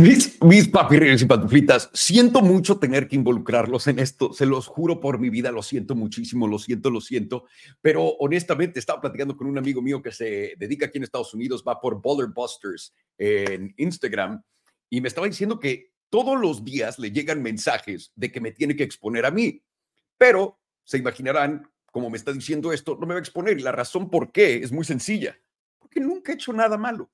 Mis, mis y pantuflitas, siento mucho tener que involucrarlos en esto, se los juro por mi vida, lo siento muchísimo, lo siento, lo siento, pero honestamente estaba platicando con un amigo mío que se dedica aquí en Estados Unidos, va por Baller Busters en Instagram, y me estaba diciendo que todos los días le llegan mensajes de que me tiene que exponer a mí, pero se imaginarán, como me está diciendo esto, no me va a exponer, y la razón por qué es muy sencilla, porque nunca he hecho nada malo.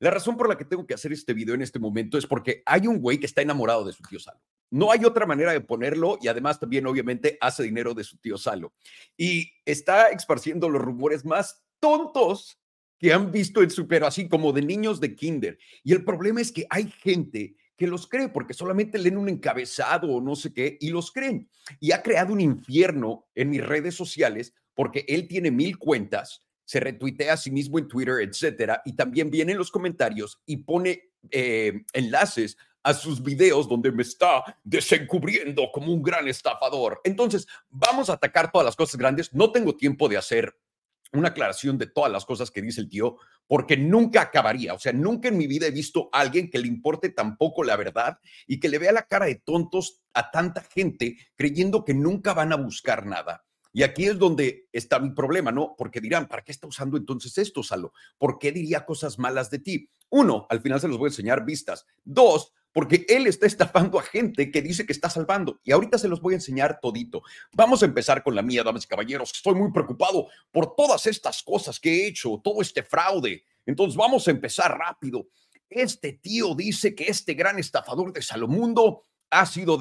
La razón por la que tengo que hacer este video en este momento es porque hay un güey que está enamorado de su tío Salo. No hay otra manera de ponerlo y además también obviamente hace dinero de su tío Salo. Y está esparciendo los rumores más tontos que han visto en su, pero así como de niños de kinder. Y el problema es que hay gente que los cree porque solamente leen un encabezado o no sé qué y los creen. Y ha creado un infierno en mis redes sociales porque él tiene mil cuentas se retuitea a sí mismo en Twitter, etcétera, y también viene en los comentarios y pone eh, enlaces a sus videos donde me está desencubriendo como un gran estafador. Entonces, vamos a atacar todas las cosas grandes. No tengo tiempo de hacer una aclaración de todas las cosas que dice el tío, porque nunca acabaría. O sea, nunca en mi vida he visto a alguien que le importe tampoco la verdad y que le vea la cara de tontos a tanta gente creyendo que nunca van a buscar nada. Y aquí es donde está mi problema, ¿no? Porque dirán, ¿para qué está usando entonces esto, Salo? ¿Por qué diría cosas malas de ti? Uno, al final se los voy a enseñar vistas. Dos, porque él está estafando a gente que dice que está salvando. Y ahorita se los voy a enseñar todito. Vamos a empezar con la mía, damas y caballeros. Estoy muy preocupado por todas estas cosas que he hecho, todo este fraude. Entonces vamos a empezar rápido. Este tío dice que este gran estafador de Salomundo ha sido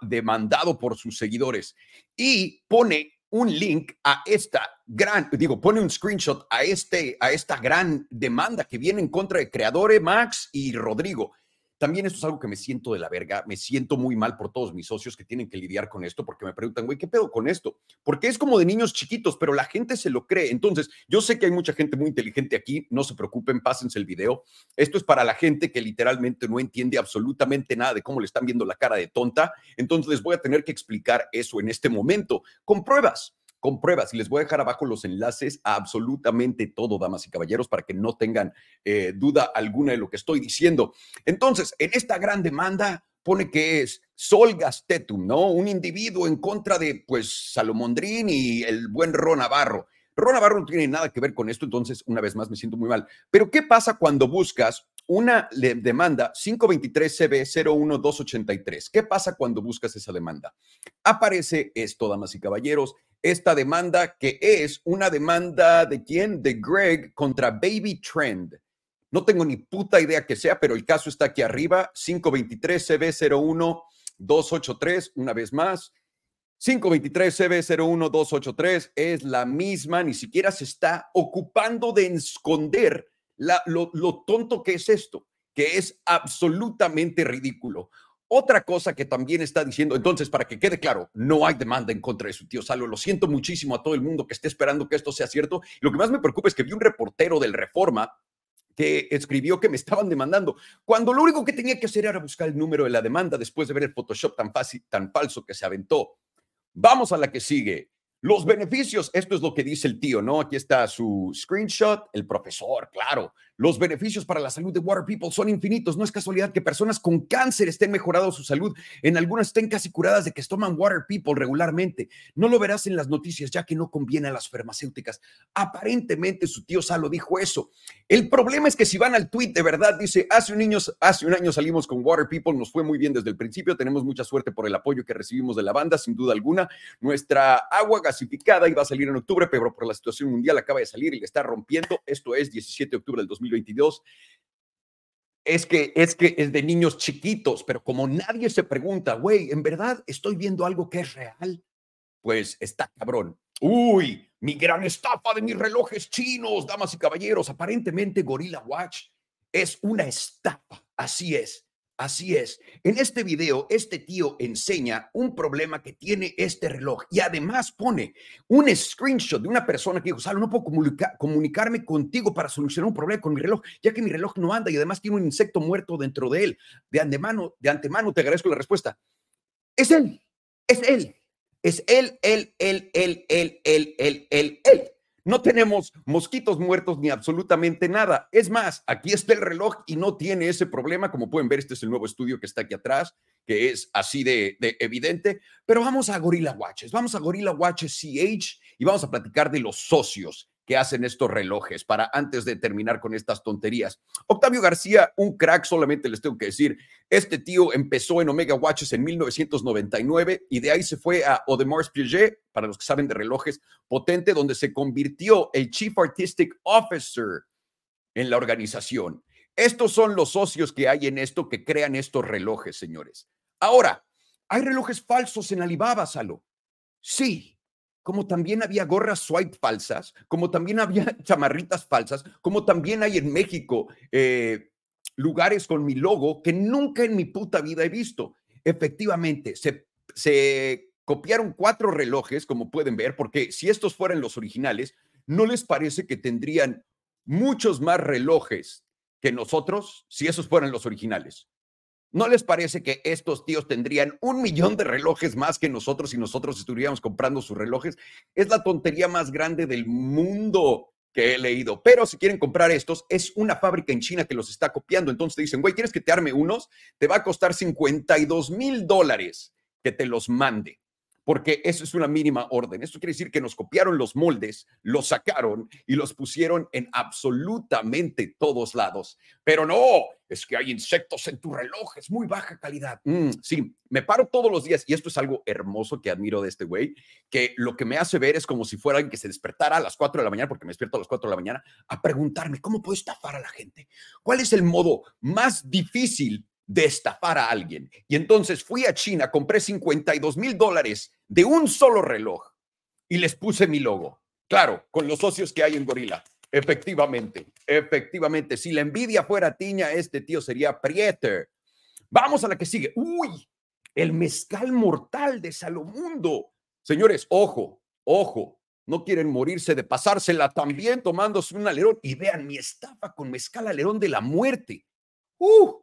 demandado por sus seguidores y pone un link a esta gran, digo, pone un screenshot a, este, a esta gran demanda que viene en contra de Creadores, Max y Rodrigo. También esto es algo que me siento de la verga, me siento muy mal por todos mis socios que tienen que lidiar con esto porque me preguntan, güey, ¿qué pedo con esto? Porque es como de niños chiquitos, pero la gente se lo cree. Entonces, yo sé que hay mucha gente muy inteligente aquí, no se preocupen, pásense el video. Esto es para la gente que literalmente no entiende absolutamente nada de cómo le están viendo la cara de tonta. Entonces, les voy a tener que explicar eso en este momento con pruebas con pruebas y les voy a dejar abajo los enlaces a absolutamente todo, damas y caballeros, para que no tengan eh, duda alguna de lo que estoy diciendo. Entonces, en esta gran demanda pone que es Sol Gastetum, ¿no? Un individuo en contra de, pues, Salomondrín y el buen Ron Navarro. Ron Navarro no tiene nada que ver con esto, entonces, una vez más, me siento muy mal. Pero, ¿qué pasa cuando buscas una demanda 523-CB01283? ¿Qué pasa cuando buscas esa demanda? Aparece esto, damas y caballeros, esta demanda que es una demanda de quién? De Greg contra Baby Trend. No tengo ni puta idea que sea, pero el caso está aquí arriba, 523-CB01-283, una vez más. 523-CB01-283 es la misma, ni siquiera se está ocupando de esconder lo, lo tonto que es esto, que es absolutamente ridículo. Otra cosa que también está diciendo, entonces, para que quede claro, no hay demanda en contra de su tío Salo. Lo siento muchísimo a todo el mundo que esté esperando que esto sea cierto. Lo que más me preocupa es que vi un reportero del Reforma que escribió que me estaban demandando, cuando lo único que tenía que hacer era buscar el número de la demanda después de ver el Photoshop tan fácil, tan falso que se aventó. Vamos a la que sigue. Los beneficios, esto es lo que dice el tío, ¿no? Aquí está su screenshot, el profesor, claro. Los beneficios para la salud de Water People son infinitos. No es casualidad que personas con cáncer estén mejorando su salud. En algunas estén casi curadas de que toman Water People regularmente. No lo verás en las noticias, ya que no conviene a las farmacéuticas. Aparentemente su tío Salo dijo eso. El problema es que si van al tweet de verdad, dice, hace un, año, salimos con Water People, nos fue muy bien desde el principio. Tenemos mucha suerte por el apoyo que recibimos de la banda, sin duda alguna. Nuestra agua gasificada iba a salir en octubre, pero por la situación mundial acaba de salir y le está rompiendo. Esto es 17 de octubre del 2022. Es que, es que es de niños chiquitos, pero como nadie se pregunta, güey, ¿en verdad estoy viendo algo que es real? Pues está cabrón. Uy, mi gran estafa de mis relojes chinos, damas y caballeros. Aparentemente Gorilla Watch es una estafa. Así es. Así es. En este video, este tío enseña un problema que tiene este reloj y además pone un screenshot de una persona que dijo, Salo, no puedo comunicarme contigo para solucionar un problema con mi reloj, ya que mi reloj no anda y además tiene un insecto muerto dentro de él. De antemano, de antemano te agradezco la respuesta. Es él, es él, es él, él, él, él, él, él, él, él, él. No tenemos mosquitos muertos ni absolutamente nada. Es más, aquí está el reloj y no tiene ese problema. Como pueden ver, este es el nuevo estudio que está aquí atrás, que es así de, evidente. Pero vamos a Gorilla Watches, vamos a Gorilla Watches CH y vamos a platicar de los socios que hacen estos relojes para antes de terminar con estas tonterías. Octavio García, un crack, solamente les tengo que decir, este tío empezó en Omega Watches en 1999 y de ahí se fue a Audemars Piguet, para los que saben de relojes, potente, donde se convirtió el Chief Artistic Officer en la organización. Estos son los socios que hay en esto que crean estos relojes, señores. Ahora, ¿hay relojes falsos en Alibaba, Salo? Sí, como también había gorras swipe falsas, como también había chamarritas falsas, como también hay en México eh, lugares con mi logo que nunca en mi puta vida he visto. Efectivamente, se, se copiaron cuatro relojes, como pueden ver, porque si estos fueran los originales, ¿no les parece que tendrían muchos más relojes que nosotros si esos fueran los originales? ¿No les parece que estos tíos tendrían un millón de relojes más que nosotros si nosotros estuviéramos comprando sus relojes? Es la tontería más grande del mundo que he leído. Pero si quieren comprar estos, es una fábrica en China que los está copiando. Entonces te dicen, güey, ¿quieres que te arme unos? Te va a costar 52 mil dólares que te los mande porque eso es una mínima orden. Esto quiere decir que nos copiaron los moldes, los sacaron y los pusieron en absolutamente todos lados. Pero no, es que hay insectos en tu reloj, es muy baja calidad. Mm, sí, me paro todos los días y esto es algo hermoso que admiro de este güey, que lo que me hace ver es como si fuera alguien que se despertara a las 4 de la mañana, porque me despierto a las 4 de la mañana, a preguntarme, ¿cómo puedo estafar a la gente? ¿Cuál es el modo más difícil de estafar a alguien. Y entonces fui a China, compré 52 mil dólares de un solo reloj y les puse mi logo. Claro, con los socios que hay en Gorila. Efectivamente, efectivamente. Si la envidia fuera tiña, este tío sería Prieter. Vamos a la que sigue. Uy, el mezcal mortal de Salomundo. Señores, ojo, ojo. No quieren morirse de pasársela también tomándose un alerón. Y vean mi estafa con mezcal alerón de la muerte. Uh,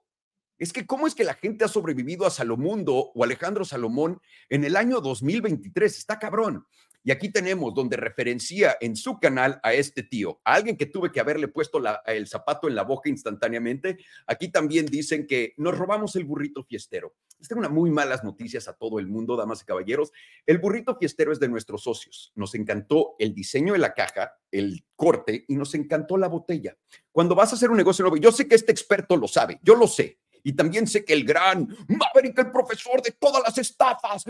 es que cómo es que la gente ha sobrevivido a Salomundo o Alejandro Salomón en el año 2023. Está cabrón. Y aquí tenemos donde referencia en su canal a este tío, a alguien que tuve que haberle puesto el zapato en la boca instantáneamente. Aquí también dicen que nos robamos el burrito fiestero. Les tengo una muy malas noticias a todo el mundo, damas y caballeros. El burrito fiestero es de nuestros socios. Nos encantó el diseño de la caja, el corte y nos encantó la botella. Cuando vas a hacer un negocio nuevo, yo sé que este experto lo sabe, yo lo sé. Y también sé que el gran Maverick, el profesor de todas las estafas,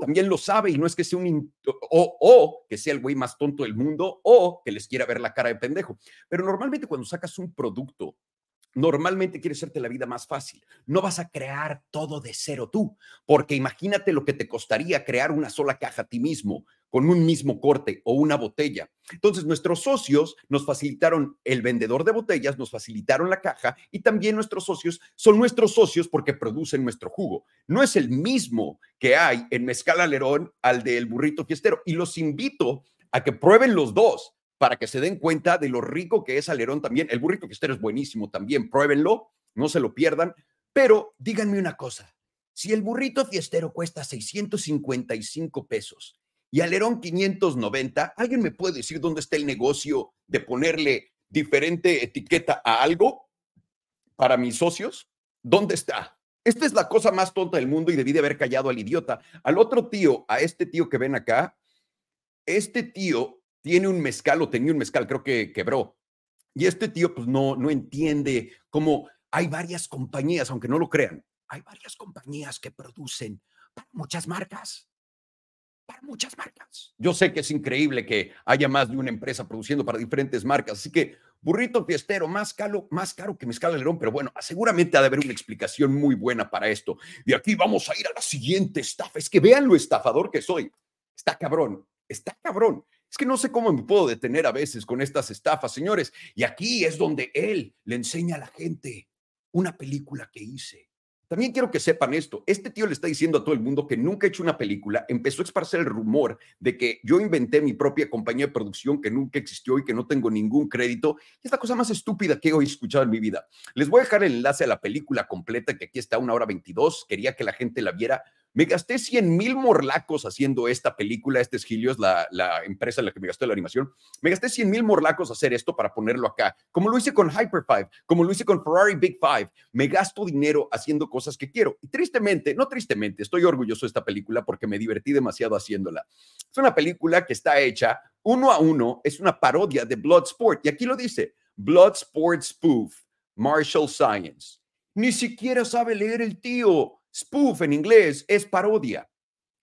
también lo sabe y no es que sea un, o, o que sea el güey más tonto del mundo o que les quiera ver la cara de pendejo. Pero normalmente cuando sacas un producto normalmente quieres hacerte la vida más fácil. No vas a crear todo de cero tú, porque imagínate lo que te costaría crear una sola caja a ti mismo con un mismo corte o una botella. Entonces, nuestros socios nos facilitaron el vendedor de botellas, nos facilitaron la caja y también nuestros socios son nuestros socios porque producen nuestro jugo. No es el mismo que hay en Mezcal Alerón al del burrito fiestero y los invito a que prueben los dos para que se den cuenta de lo rico que es Alerón también. El burrito fiestero es buenísimo también, pruébenlo, no se lo pierdan. Pero díganme una cosa, si el burrito fiestero cuesta 655 pesos y Alerón 590, ¿alguien me puede decir dónde está el negocio de ponerle diferente etiqueta a algo para mis socios? ¿Dónde está? Esta es la cosa más tonta del mundo y debí de haber callado al idiota. Al otro tío, a este tío que ven acá, este tío tiene un mezcal o tenía un mezcal, creo que quebró. Y este tío pues no, no entiende cómo hay varias compañías, aunque no lo crean, hay varias compañías que producen muchas marcas. Para muchas marcas. Yo sé que es increíble que haya más de una empresa produciendo para diferentes marcas, así que burrito fiestero, más caro, más caro que mezcal alerón, pero bueno, seguramente ha de haber una explicación muy buena para esto. De aquí vamos a ir a la siguiente estafa. Es que vean lo estafador que soy. Está cabrón, está cabrón. Es que no sé cómo me puedo detener a veces con estas estafas, señores. Y aquí es donde él le enseña a la gente una película que hice. También quiero que sepan esto. Este tío le está diciendo a todo el mundo que nunca ha hecho una película. Empezó a esparcer el rumor de que yo inventé mi propia compañía de producción que nunca existió y que no tengo ningún crédito. Es la cosa más estúpida que he escuchado en mi vida. Les voy a dejar el enlace a la película completa, que aquí está una hora 22. Quería que la gente la viera Me gasté 100 mil morlacos haciendo esta película. Este es Helios, la, empresa en la que me gasté la animación. Me gasté 100 mil morlacos hacer esto para ponerlo acá, como lo hice con Hyper Five, como lo hice con Ferrari Big Five. Me gasto dinero haciendo cosas que quiero. Y tristemente, no tristemente, estoy orgulloso de esta película porque me divertí demasiado haciéndola. Es una película que está hecha uno a uno, es una parodia de Bloodsport. Y aquí lo dice, Bloodsport Spoof, Marshall Science. Ni siquiera sabe leer el tío. Spoof en inglés es parodia.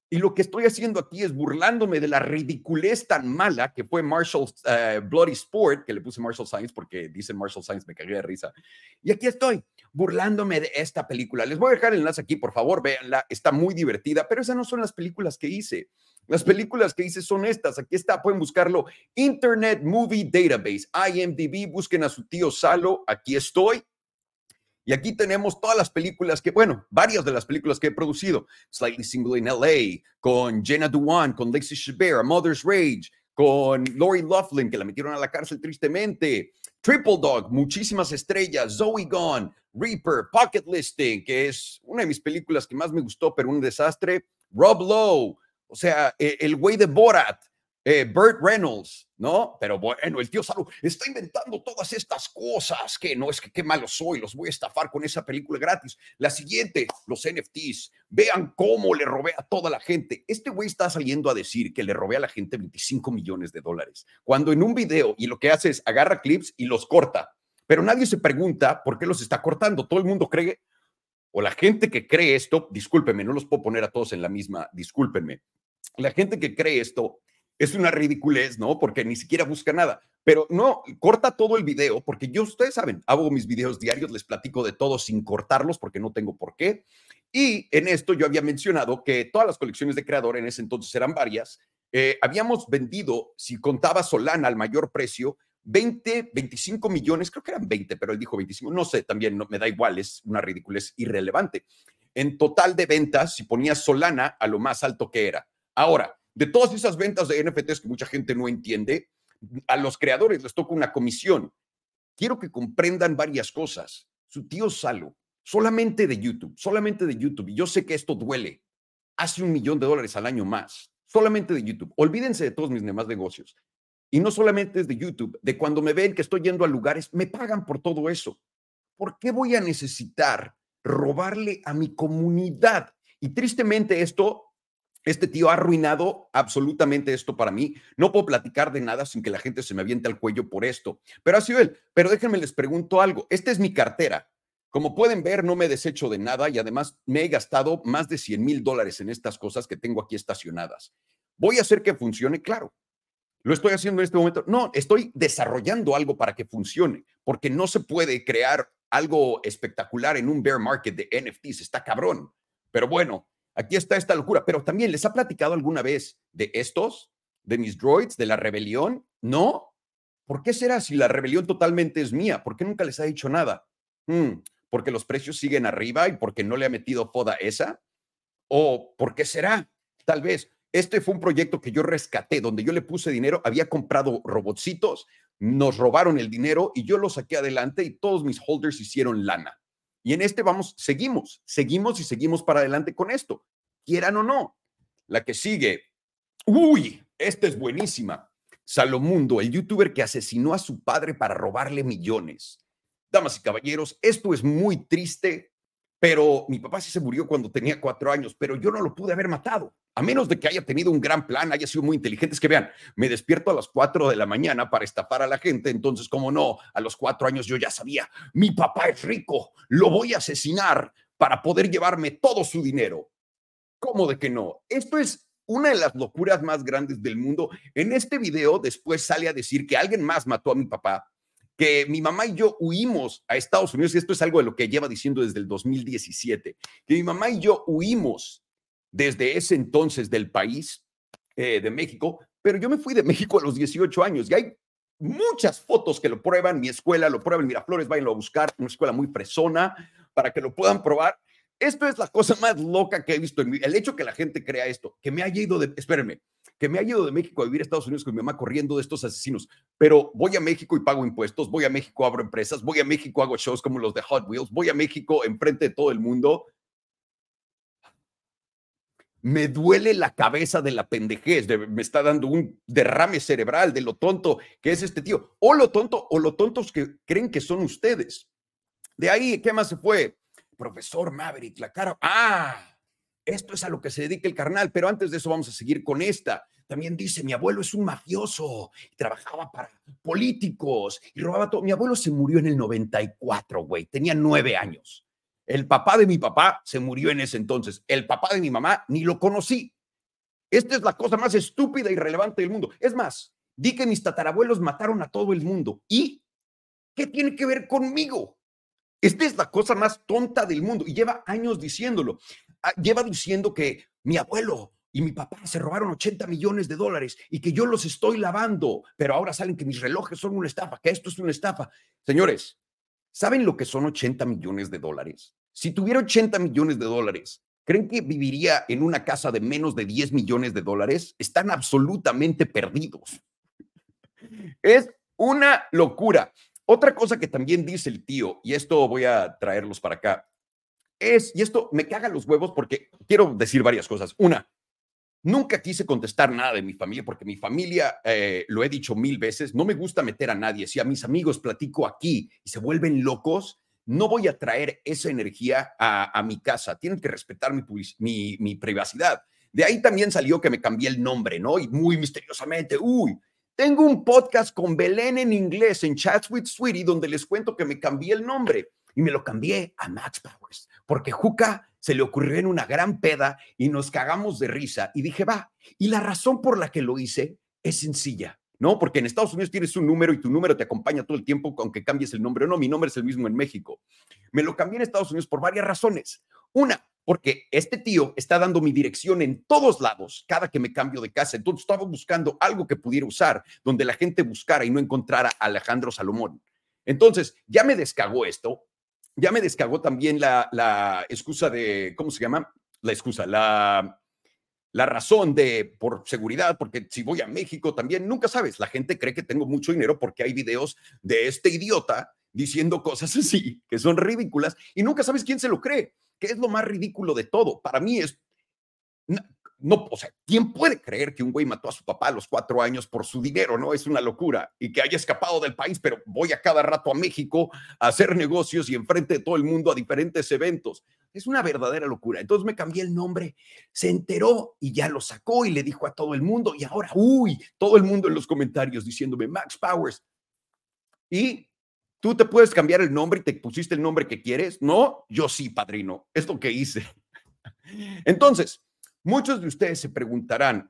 Y lo que estoy haciendo aquí es burlándome de la ridiculez tan mala que fue Marshall eh, Bloody Sport, que le puse Marshall Science porque dicen Marshall Science, me cagué de risa. Y aquí estoy, burlándome de esta película. Les voy a dejar el enlace aquí, por favor, véanla, está muy divertida, pero esas no son las películas que hice. Las películas que hice son estas, aquí está, pueden buscarlo, Internet Movie Database, IMDb, busquen a su tío Salo, aquí estoy, y aquí tenemos todas las películas que, bueno, varias de las películas que he producido. Slightly Single in LA, con Jenna Dewan, con Lexi Chabert, Mother's Rage, con Lori Loughlin, que la metieron a la cárcel tristemente. Triple Dog, muchísimas estrellas. Zoe Gone, Reaper, Pocket Listing, que es una de mis películas que más me gustó, pero un desastre. Rob Lowe, o sea, e, el güey de Borat, eh, Burt Reynolds, ¿no? Pero bueno, el tío Salud está inventando todas estas cosas que no es que qué malo soy, los voy a estafar con esa película gratis. La siguiente, los NFTs. Vean cómo le robé a toda la gente. Este güey está saliendo a decir que le robé a la gente 25 millones de dólares, cuando en un video y lo que hace es agarra clips y los corta. Pero nadie se pregunta por qué los está cortando. Todo el mundo cree, o la gente que cree esto, discúlpenme, no los puedo poner a todos en la misma, discúlpenme. La gente que cree esto es una ridiculez, ¿no? Porque ni siquiera busca nada. Pero no, corta todo el video, porque yo, ustedes saben, hago mis videos diarios, les platico de todo sin cortarlos, porque no tengo por qué. Y en esto yo había mencionado que todas las colecciones de creador en ese entonces eran varias. Eh, habíamos vendido, si contaba Solana al mayor precio, 20, 25 millones, creo que eran 20, pero él dijo 25, no sé, también no, me da igual, es una ridiculez irrelevante. En total de ventas, si ponías Solana a lo más alto que era. Ahora, de todas esas ventas de NFTs que mucha gente no entiende, a los creadores les toca una comisión. Quiero que comprendan varias cosas. Su tío Salo, solamente de YouTube, solamente de YouTube, y yo sé que esto duele, hace un millón de dólares al año más, solamente de YouTube. Olvídense de todos mis demás negocios. Y no solamente es de YouTube, de cuando me ven que estoy yendo a lugares, me pagan por todo eso. ¿Por qué voy a necesitar robarle a mi comunidad? Y tristemente esto este tío ha arruinado absolutamente esto para mí. No puedo platicar de nada sin que la gente se me aviente al cuello por esto. Pero ha sido él. Pero déjenme les pregunto algo. Esta es mi cartera. Como pueden ver, no me desecho de nada y además me he gastado más de 100 mil dólares en estas cosas que tengo aquí estacionadas. ¿Voy a hacer que funcione? Claro. ¿Lo estoy haciendo en este momento? No, estoy desarrollando algo para que funcione, porque no se puede crear algo espectacular en un bear market de NFTs. Está cabrón. Pero bueno, Aquí está esta locura, pero también les ha platicado alguna vez de estos, de mis droids, de la rebelión. No. ¿Por qué será si la rebelión totalmente es mía? ¿Por qué nunca les ha dicho nada? Hmm, ¿Porque los precios siguen arriba y porque no le ha metido foda esa? ¿O por qué será? Tal vez. Este fue un proyecto que yo rescaté, donde yo le puse dinero, había comprado robotcitos, nos robaron el dinero y yo lo saqué adelante y todos mis holders hicieron lana. Y en este vamos, seguimos, seguimos y seguimos para adelante con esto, quieran o no. La que sigue, uy, esta es buenísima. Salomundo, el youtuber que asesinó a su padre para robarle millones. Damas y caballeros, esto es muy triste, pero mi papá sí se murió cuando tenía cuatro años, pero yo no lo pude haber matado a menos de que haya tenido un gran plan, haya sido muy inteligente, es que vean, me despierto a las 4 de la mañana para estafar a la gente, entonces, como no, a los cuatro años yo ya sabía, mi papá es rico, lo voy a asesinar para poder llevarme todo su dinero. ¿Cómo de que no? Esto es una de las locuras más grandes del mundo. En este video después sale a decir que alguien más mató a mi papá, que mi mamá y yo huimos a Estados Unidos, y esto es algo de lo que lleva diciendo desde el 2017, que mi mamá y yo huimos desde ese entonces del país eh, de México, pero yo me fui de México a los 18 años y hay muchas fotos que lo prueban, mi escuela lo prueba Miraflores, váyanlo a buscar, una escuela muy fresona para que lo puedan probar. Esto es la cosa más loca que he visto en mi El hecho que la gente crea esto, que me haya ido de, espérenme, que me haya ido de México a vivir a Estados Unidos con mi mamá corriendo de estos asesinos, pero voy a México y pago impuestos, voy a México, abro empresas, voy a México, hago shows como los de Hot Wheels, voy a México enfrente de todo el mundo me duele la cabeza de la pendejez, me está dando un derrame cerebral de lo tonto que es este tío, o lo tonto, o lo tontos que creen que son ustedes. De ahí, ¿qué más se fue? Profesor Maverick, la cara. Ah, esto es a lo que se dedica el carnal, pero antes de eso vamos a seguir con esta. También dice, mi abuelo es un mafioso, trabajaba para políticos y robaba todo. Mi abuelo se murió en el 94, güey, tenía nueve años. El papá de mi papá se murió en ese entonces. El papá de mi mamá ni lo conocí. Esta es la cosa más estúpida y relevante del mundo. Es más, di que mis tatarabuelos mataron a todo el mundo. ¿Y qué tiene que ver conmigo? Esta es la cosa más tonta del mundo y lleva años diciéndolo. Ah, lleva diciendo que mi abuelo y mi papá se robaron 80 millones de dólares y que yo los estoy lavando, pero ahora salen que mis relojes son una estafa, que esto es una estafa. Señores, ¿saben lo que son 80 millones de dólares? Si tuviera 80 millones de dólares, ¿creen que viviría en una casa de menos de 10 millones de dólares? Están absolutamente perdidos. Es una locura. Otra cosa que también dice el tío, y esto voy a traerlos para acá, es, y esto me caga los huevos porque quiero decir varias cosas. Una, nunca quise contestar nada de mi familia porque mi familia, eh, lo he dicho mil veces, no me gusta meter a nadie. Si a mis amigos platico aquí y se vuelven locos, no voy a traer esa energía a, mi casa. Tienen que respetar mi, mi, privacidad. De ahí también salió que me cambié el nombre, ¿no? Y muy misteriosamente, uy, tengo un podcast con Belén en inglés en Chats with Sweetie donde les cuento que me cambié el nombre y me lo cambié a Max Powers porque Juca se le ocurrió en una gran peda y nos cagamos de risa y dije, va, y la razón por la que lo hice es sencilla. ¿no? Porque en Estados Unidos tienes un número y tu número te acompaña todo el tiempo, aunque cambies el nombre o no. Mi nombre es el mismo en México. Me lo cambié en Estados Unidos por varias razones. Una, porque este tío está dando mi dirección en todos lados cada que me cambio de casa. Entonces estaba buscando algo que pudiera usar, donde la gente buscara y no encontrara a Alejandro Salomón. Entonces, ya me descagó esto, ya me descagó también la, la excusa de, ¿cómo se llama? La excusa, la, la razón de, por seguridad, porque si voy a México también, nunca sabes, la gente cree que tengo mucho dinero porque hay videos de este idiota diciendo cosas así, que son ridículas, y nunca sabes quién se lo cree que es lo más ridículo de todo. Para mí es, no, o sea, ¿quién puede creer que un güey mató a su papá a los cuatro años por su dinero? No es una locura y que haya escapado del país, pero voy a cada rato a México a hacer negocios y enfrente de todo el mundo a diferentes eventos. Es una verdadera locura. Entonces me cambié el nombre, se enteró y ya lo sacó y le dijo a todo el mundo y ahora, uy, todo el mundo en los comentarios diciéndome Max Powers. Y ¿Tú te puedes cambiar el nombre y te pusiste el nombre que quieres? No, yo sí, padrino. Es lo que hice. Entonces, muchos de ustedes se preguntarán,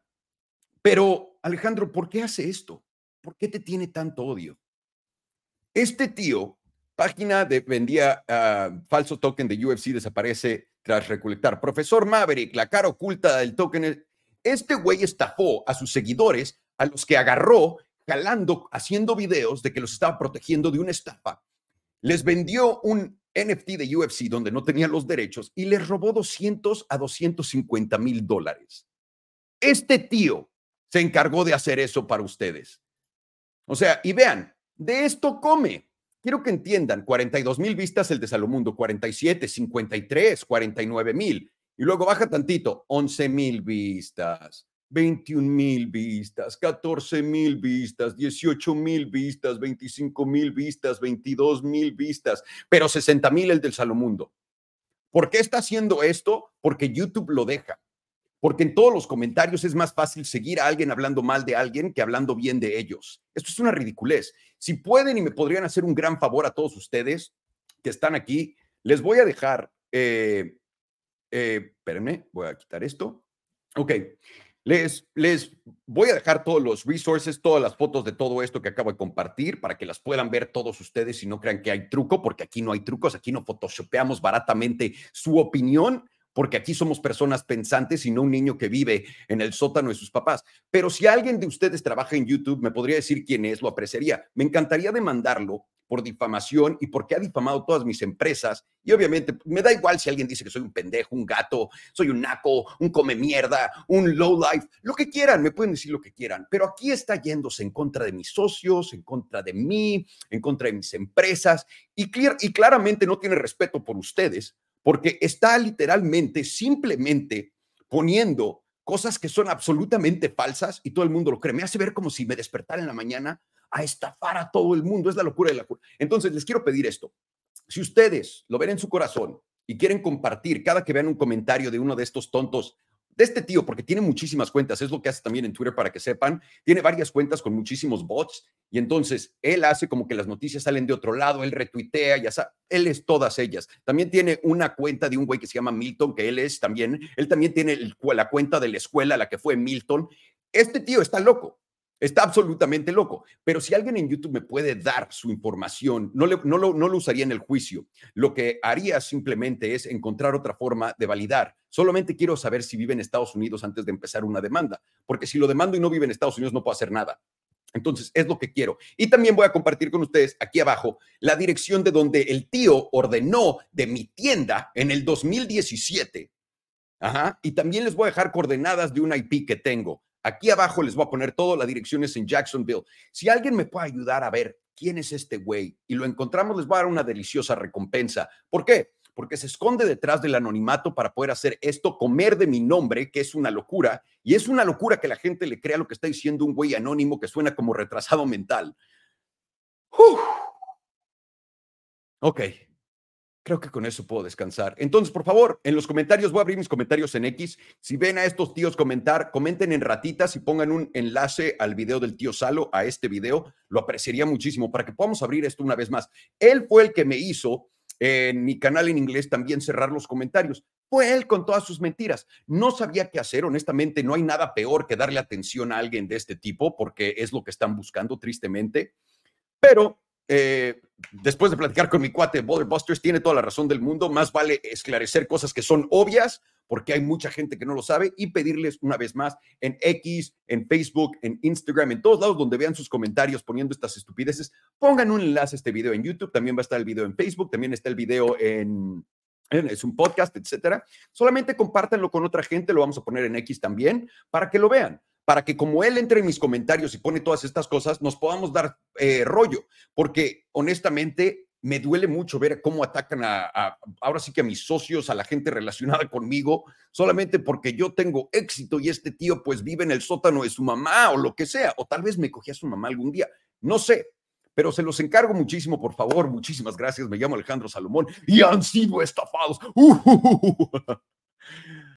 pero Alejandro, ¿por qué hace esto? ¿Por qué te tiene tanto odio? Este tío, página de vendía uh, falso token de UFC, desaparece tras recolectar. Profesor Maverick, la cara oculta del token. Este güey estafó a sus seguidores, a los que agarró jalando, haciendo videos de que los estaba protegiendo de una estafa. Les vendió un NFT de UFC donde no tenían los derechos y les robó 200 a 250 mil dólares. Este tío se encargó de hacer eso para ustedes. O sea, y vean, de esto come. Quiero que entiendan, 42 mil vistas el de Salomundo, 47, 53, 49 mil. Y luego baja tantito, 11 mil vistas. 21 mil vistas, 14 mil vistas, 18 mil vistas, 25 mil vistas, 22 mil vistas, pero 60 mil el del Salomundo. ¿Por qué está haciendo esto? Porque YouTube lo deja. Porque en todos los comentarios es más fácil seguir a alguien hablando mal de alguien que hablando bien de ellos. Esto es una ridiculez. Si pueden y me podrían hacer un gran favor a todos ustedes que están aquí, les voy a dejar, eh, eh, espérenme, voy a quitar esto. Ok, les, les voy a dejar todos los resources, todas las fotos de todo esto que acabo de compartir para que las puedan ver todos ustedes y no crean que hay truco, porque aquí no hay trucos, aquí no photoshopeamos baratamente su opinión, porque aquí somos personas pensantes y no un niño que vive en el sótano de sus papás. Pero si alguien de ustedes trabaja en YouTube, me podría decir quién es, lo apreciaría. Me encantaría demandarlo por difamación y porque ha difamado todas mis empresas. Y obviamente me da igual si alguien dice que soy un pendejo, un gato, soy un naco, un come mierda, un low life, lo que quieran, me pueden decir lo que quieran. Pero aquí está yéndose en contra de mis socios, en contra de mí, en contra de mis empresas y, y claramente no tiene respeto por ustedes porque está literalmente, simplemente poniendo cosas que son absolutamente falsas y todo el mundo lo cree. Me hace ver como si me despertara en la mañana a estafar a todo el mundo. Es la locura de la locura. Entonces, les quiero pedir esto. Si ustedes lo ven en su corazón y quieren compartir cada que vean un comentario de uno de estos tontos de este tío, porque tiene muchísimas cuentas, es lo que hace también en Twitter para que sepan, tiene varias cuentas con muchísimos bots y entonces él hace como que las noticias salen de otro lado, él retuitea, ya sabe, él es todas ellas. También tiene una cuenta de un güey que se llama Milton, que él es también, él también tiene la cuenta de la escuela, la que fue Milton. Este tío está loco. Está absolutamente loco. Pero si alguien en YouTube me puede dar su información, no, lo usaría en el juicio. Lo que haría simplemente es encontrar otra forma de validar. Solamente quiero saber si vive en Estados Unidos antes de empezar una demanda, porque si lo demando y no vive en Estados Unidos no puedo hacer nada. Entonces, es lo que quiero. Y también voy a compartir con ustedes aquí abajo la dirección de donde el tío ordenó de mi tienda en el 2017. Ajá. Y también les voy a dejar coordenadas de un IP que tengo. Aquí abajo les voy a poner todo, la dirección es en Jacksonville. Si alguien me puede ayudar a ver quién es este güey y lo encontramos, les voy a dar una deliciosa recompensa. ¿Por qué? Porque se esconde detrás del anonimato para poder hacer esto, comer de mi nombre, que es una locura, y es una locura que la gente le crea lo que está diciendo un güey anónimo que suena como retrasado mental. Ok, Creo que con eso puedo descansar. Entonces, por favor, en los comentarios, voy a abrir mis comentarios en X. Si ven a estos tíos comentar, comenten en ratitas y pongan un enlace al video del tío Salo, a este video. Lo apreciaría muchísimo para que podamos abrir esto una vez más. Él fue el que me hizo en mi canal en inglés también cerrar los comentarios. Fue él con todas sus mentiras. No sabía qué hacer, honestamente, no hay nada peor que darle atención a alguien de este tipo porque es lo que están buscando tristemente. Pero eh, después de platicar con mi cuate Boulder Busters, tiene toda la razón del mundo. Más vale esclarecer cosas que son obvias, porque hay mucha gente que no lo sabe, y pedirles una vez más en X, en Facebook, en Instagram, en todos lados donde vean sus comentarios poniendo estas estupideces, pongan un enlace a este video en YouTube. También va a estar el video en Facebook, también está el video en es un podcast, etcétera. Solamente compártanlo con otra gente, lo vamos a poner en X también para que lo vean para que como él entre en mis comentarios y pone todas estas cosas, nos podamos dar eh, rollo, porque honestamente me duele mucho ver cómo atacan a, ahora sí que a mis socios, a la gente relacionada conmigo, solamente porque yo tengo éxito y este tío pues vive en el sótano de su mamá o lo que sea, o tal vez me cogí a su mamá algún día, no sé, pero se los encargo muchísimo, por favor, muchísimas gracias, me llamo Alejandro Salomón y han sido estafados.